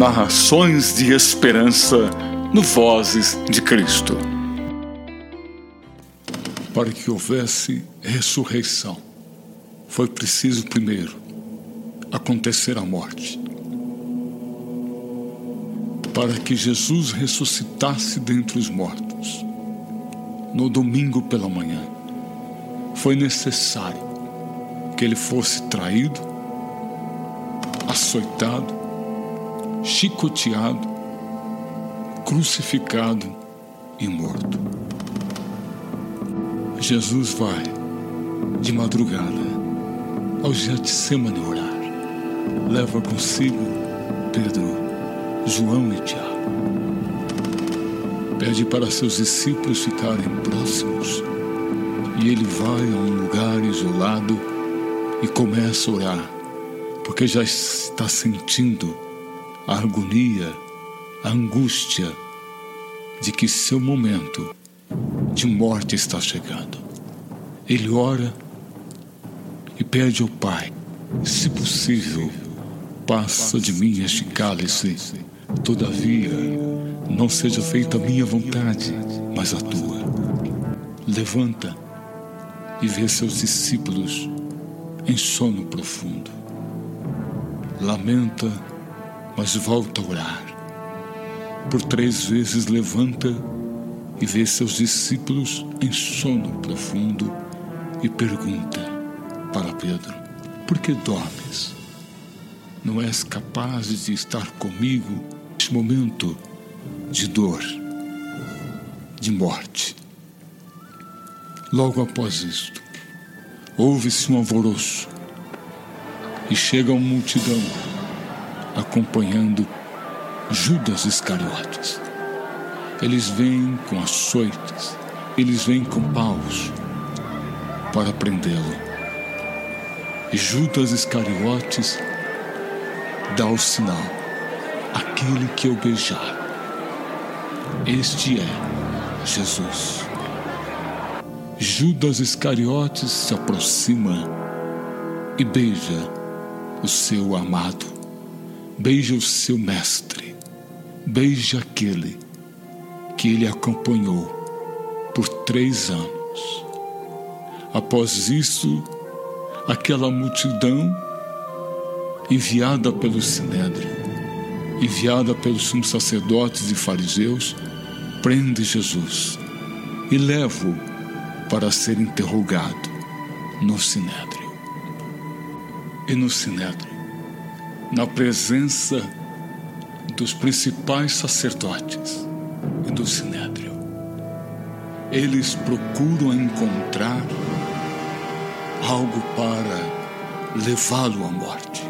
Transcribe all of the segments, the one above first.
Narrações de esperança no Vozes de Cristo. Para que houvesse ressurreição, foi preciso primeiro acontecer a morte. Para que Jesus ressuscitasse dentre os mortos, no domingo pela manhã, foi necessário que ele fosse traído, açoitado, chicoteado, crucificado e morto. Jesus vai de madrugada ao Getsemane orar. Leva consigo Pedro, João e Tiago. Pede para seus discípulos ficarem próximos e ele vai a um lugar isolado e começa a orar, porque já está sentindo a agonia, a angústia de que seu momento de morte está chegando. Ele ora e pede ao Pai, se possível, passa de mim este cálice, todavia, não seja feita a minha vontade, mas a tua. Levanta e vê seus discípulos em sono profundo. Lamenta mas volta a orar. Por três vezes levanta e vê seus discípulos em sono profundo e pergunta para Pedro: Por que dormes? Não és capaz de estar comigo neste momento de dor, de morte? Logo após isto, ouve-se um alvoroço e chega uma multidão acompanhando Judas Iscariotes. Eles vêm com açoites, eles vêm com paus para prendê-lo. E Judas Iscariotes dá o sinal: aquele que eu beijar. Este é Jesus. Judas Iscariotes se aproxima e beija o seu amado Beija o seu mestre, beija aquele que ele acompanhou por três anos. Após isso, aquela multidão enviada pelo Sinédrio, enviada pelos sumos sacerdotes e fariseus, prende Jesus e leva-o para ser interrogado no Sinédrio. E no Sinédrio, na presença dos principais sacerdotes e do sinédrio. Eles procuram encontrar algo para levá-lo à morte.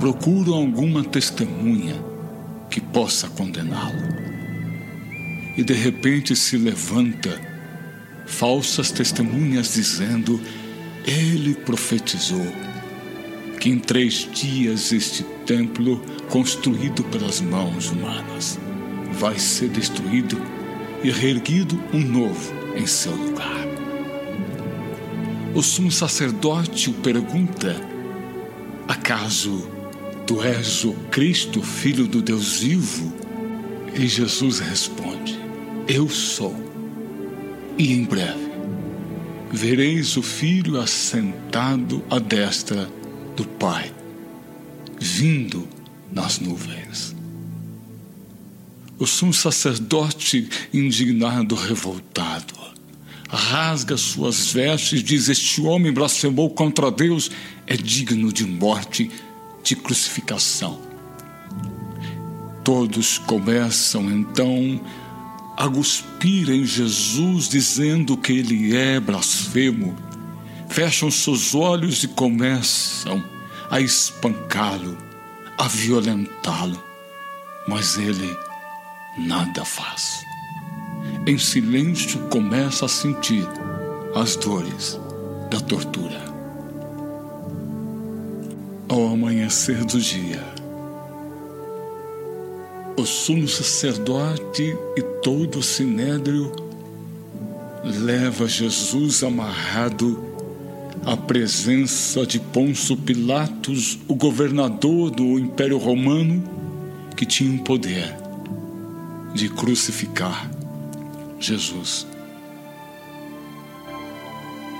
Procuram alguma testemunha que possa condená-lo. E de repente se levanta falsas testemunhas dizendo: Ele profetizou que em três dias este templo, construído pelas mãos humanas, vai ser destruído e reerguido um novo em seu lugar. O sumo sacerdote o pergunta: Acaso tu és o Cristo, filho do Deus vivo? E Jesus responde: Eu sou. E em breve vereis o filho assentado à destra do Pai vindo nas nuvens. O sumo sacerdote, indignado, revoltado, rasga suas vestes e diz: Este homem blasfemou contra Deus, é digno de morte, de crucificação. Todos começam então a cuspir em Jesus, dizendo que ele é blasfemo fecham seus olhos e começam a espancá-lo, a violentá-lo, mas ele nada faz. Em silêncio começa a sentir as dores da tortura. Ao amanhecer do dia, o sumo sacerdote e todo o sinédrio leva Jesus amarrado a presença de Pôncio Pilatos, o governador do Império Romano, que tinha o poder de crucificar Jesus.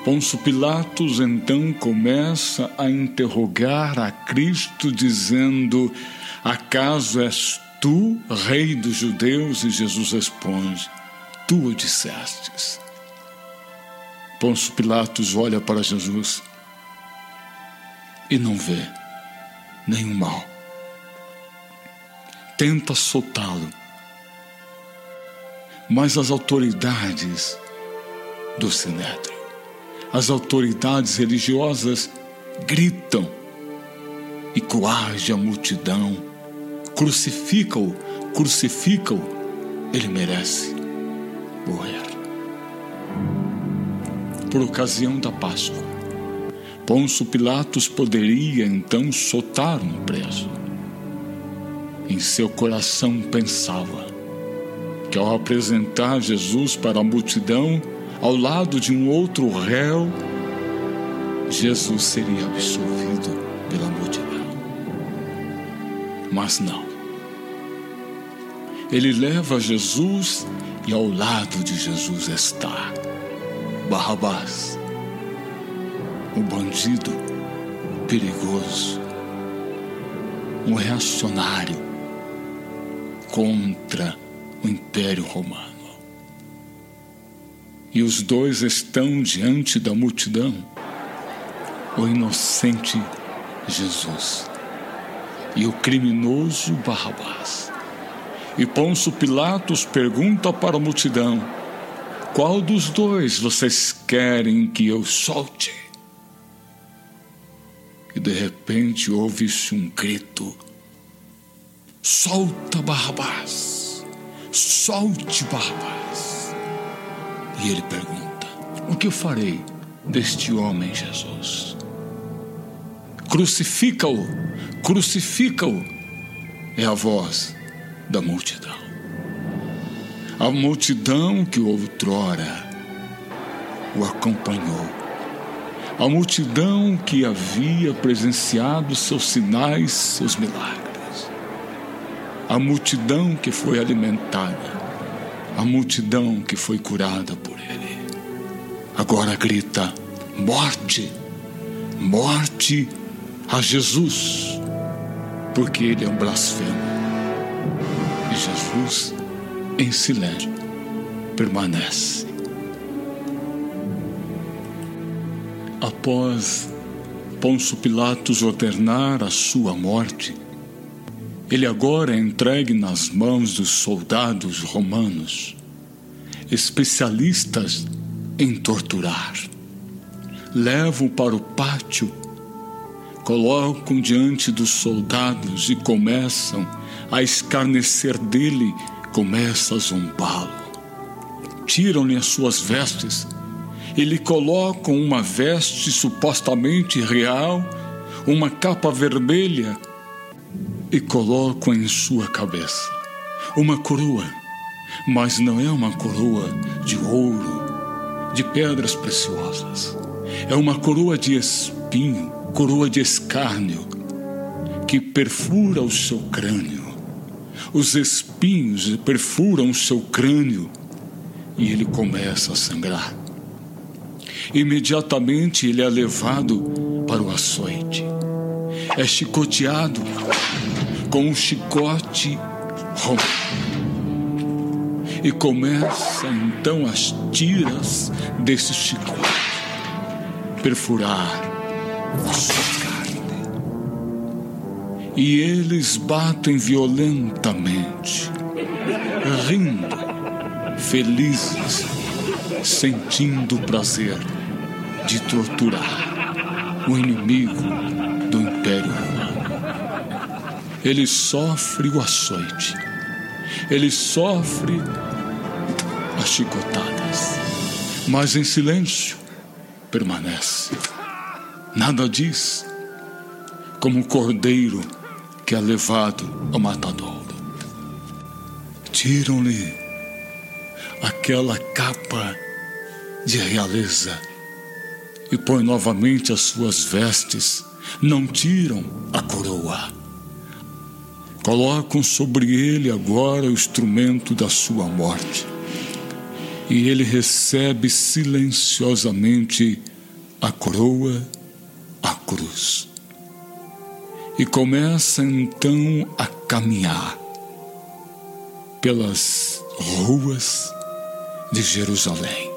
Pôncio Pilatos então começa a interrogar a Cristo, dizendo: Acaso és tu, rei dos judeus? E Jesus responde: Tu o dissestes. Pôncio Pilatos olha para Jesus e não vê nenhum mal. Tenta soltá-lo, mas as autoridades do Sinédrio as autoridades religiosas gritam e coage a multidão, crucificam-o, crucificam-o, ele merece morrer. Por ocasião da Páscoa, Pôncio Pilatos poderia então soltar um preso. Em seu coração pensava que ao apresentar Jesus para a multidão, ao lado de um outro réu, Jesus seria absolvido pela multidão. Mas não. Ele leva Jesus e ao lado de Jesus está Barrabás, o bandido perigoso, um reacionário contra o Império Romano e os dois estão diante da multidão. O inocente Jesus e o criminoso Barrabás. E Pôncio Pilatos pergunta para a multidão: Qual dos dois vocês querem que eu solte? E de repente ouve-se um grito: Solta Barrabás! Solte Barrabás! E ele pergunta: O que eu farei deste homem, Jesus? Crucifica-o, crucifica-o, é a voz da multidão. A multidão que outrora o acompanhou. A multidão que havia presenciado seus sinais, seus milagres. A multidão que foi alimentada a multidão que foi curada por ele. Agora grita: morte, morte a Jesus, porque ele é um blasfemo. E Jesus, em silêncio, permanece. Após Pôncio Pilatos ordenar a sua morte, ele agora é entregue nas mãos dos soldados romanos, especialistas em torturar. Levam para o pátio, colocam diante dos soldados e começam a escarnecer dele, começam a zombá-lo. Tiram-lhe as suas vestes e lhe colocam uma veste supostamente real, uma capa vermelha e colocam em sua cabeça uma coroa, mas não é uma coroa de ouro, de pedras preciosas. É uma coroa de espinho, coroa de escárnio, que perfura o seu crânio. Os espinhos perfuram o seu crânio e ele começa a sangrar. Imediatamente ele é levado para o açoite. É chicoteado com um chicote romano. E começa então as tiras desse chicote perfurar sua carne. E eles batem violentamente, rindo, felizes, sentindo o prazer de torturar o inimigo do Império Romano. Ele sofre o açoite, ele sofre as chicotadas, mas em silêncio permanece. Nada diz, como o cordeiro que é levado ao matadouro. Tiram-lhe aquela capa de realeza e põe novamente as suas vestes, não tiram a coroa. Colocam sobre ele agora o instrumento da sua morte. E ele recebe silenciosamente a coroa, a cruz. E começa então a caminhar pelas ruas de Jerusalém.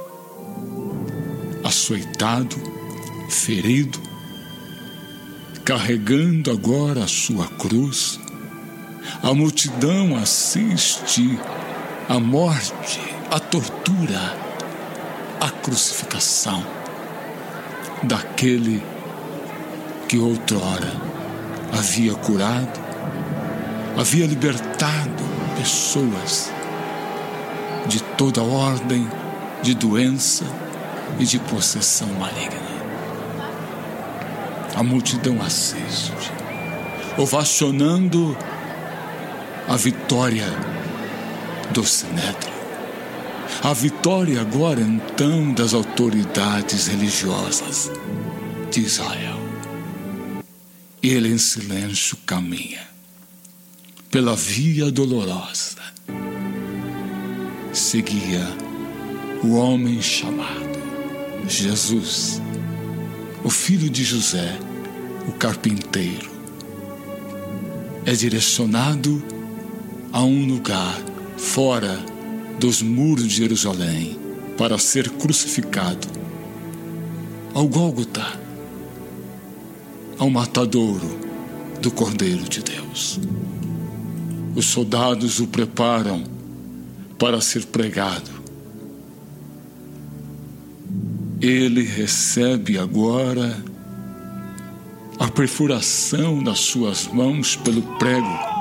Açoitado, ferido, carregando agora a sua cruz, a multidão assiste à morte, à tortura, à crucificação daquele que outrora havia curado, havia libertado pessoas de toda ordem de doença e de possessão maligna. A multidão assiste, ovacionando a vitória do Sinédrio. A vitória agora então das autoridades religiosas de Israel. Ele em silêncio caminha pela via dolorosa. Seguia o homem chamado Jesus, o filho de José, o carpinteiro. É direcionado a um lugar fora dos muros de Jerusalém para ser crucificado ao Gólgota, ao matadouro do Cordeiro de Deus. Os soldados o preparam para ser pregado. Ele recebe agora a perfuração das suas mãos pelo prego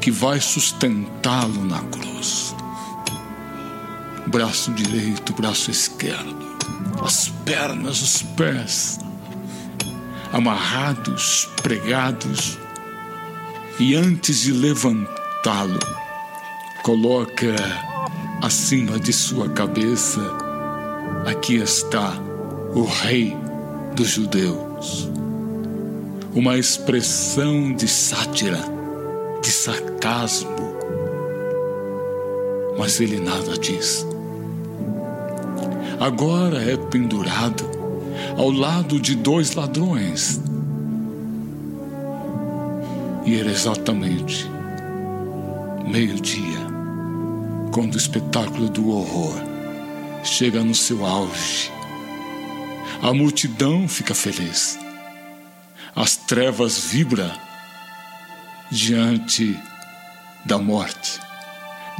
que vai sustentá-lo na cruz. Braço direito, braço esquerdo, as pernas, os pés, amarrados, pregados, e antes de levantá-lo, coloca acima de sua cabeça: aqui está o Rei dos Judeus. Uma expressão de sátira de sarcasmo. Mas ele nada diz. Agora é pendurado ao lado de dois ladrões. E era exatamente meio-dia, quando o espetáculo do horror chega no seu auge. A multidão fica feliz. As trevas vibram diante da morte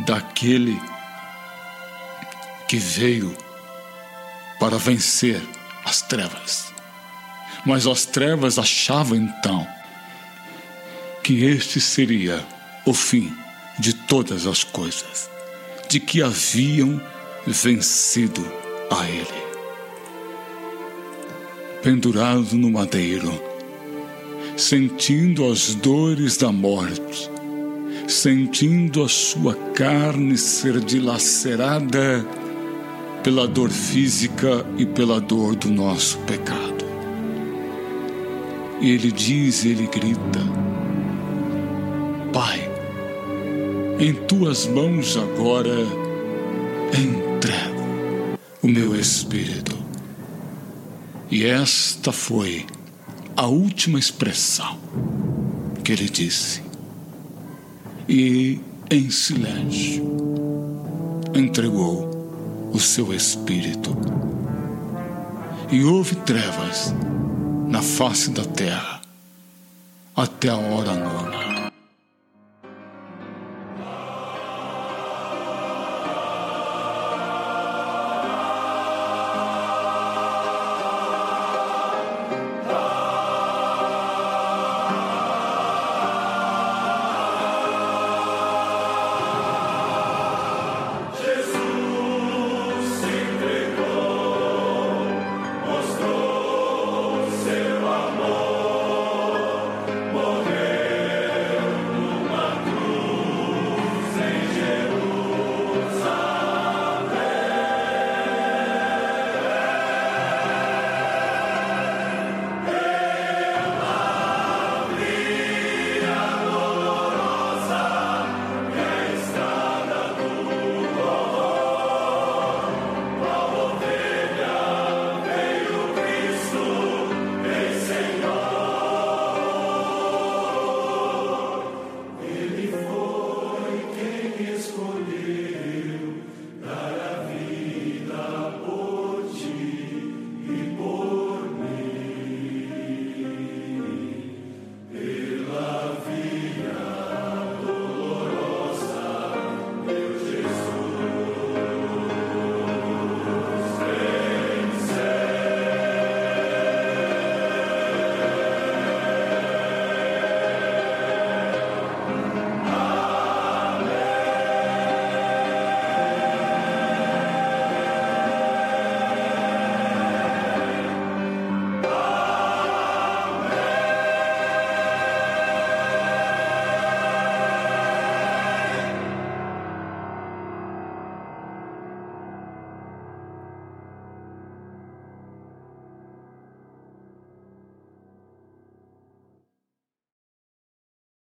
daquele que veio para vencer as trevas. Mas as trevas achavam então que este seria o fim de todas as coisas, de que haviam vencido a ele. Pendurado no madeiro, sentindo as dores da morte, sentindo a sua carne ser dilacerada pela dor física e pela dor do nosso pecado. E ele diz, ele grita: Pai, em tuas mãos agora entrego o meu espírito. E esta foi a última expressão que ele disse. E, em silêncio, entregou o seu espírito. E houve trevas na face da terra até a hora nova.